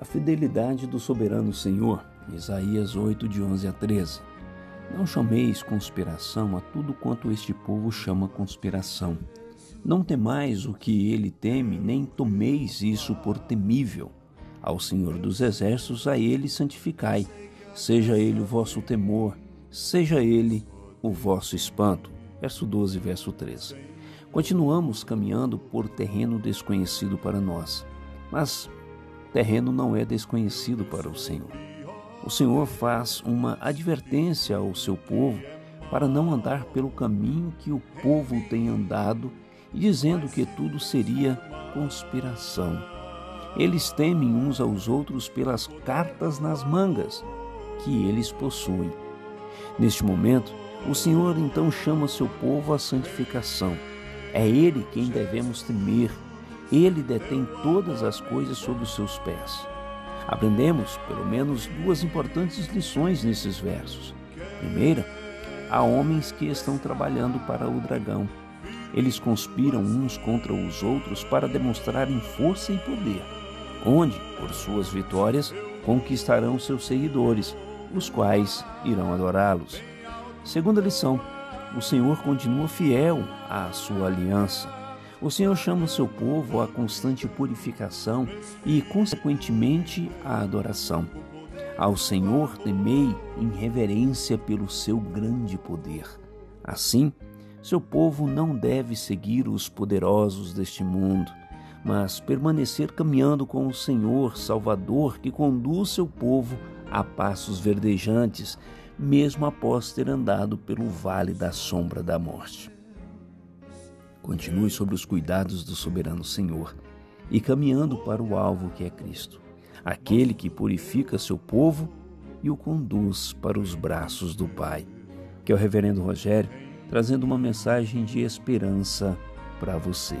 A fidelidade do soberano Senhor, Isaías 8, de 11 a 13. Não chameis conspiração a tudo quanto este povo chama conspiração. Não temais o que ele teme, nem tomeis isso por temível. Ao Senhor dos Exércitos, a ele santificai. Seja ele o vosso temor, seja ele o vosso espanto. Verso 12, verso 13. Continuamos caminhando por terreno desconhecido para nós, mas terreno não é desconhecido para o Senhor. O Senhor faz uma advertência ao seu povo para não andar pelo caminho que o povo tem andado dizendo que tudo seria conspiração. Eles temem uns aos outros pelas cartas nas mangas que eles possuem. Neste momento, o Senhor então chama seu povo à santificação. É Ele quem devemos temer ele detém todas as coisas sob os seus pés. Aprendemos pelo menos duas importantes lições nesses versos. Primeira, há homens que estão trabalhando para o dragão. Eles conspiram uns contra os outros para demonstrarem força e poder, onde, por suas vitórias, conquistarão seus seguidores, os quais irão adorá-los. Segunda lição: o Senhor continua fiel à sua aliança. O Senhor chama o seu povo à constante purificação e, consequentemente, à adoração. Ao Senhor temei em reverência pelo seu grande poder. Assim, seu povo não deve seguir os poderosos deste mundo, mas permanecer caminhando com o Senhor Salvador que conduz seu povo a passos verdejantes, mesmo após ter andado pelo vale da sombra da morte. Continue sobre os cuidados do soberano Senhor e caminhando para o alvo que é Cristo, aquele que purifica seu povo e o conduz para os braços do Pai. Que é o Reverendo Rogério trazendo uma mensagem de esperança para você.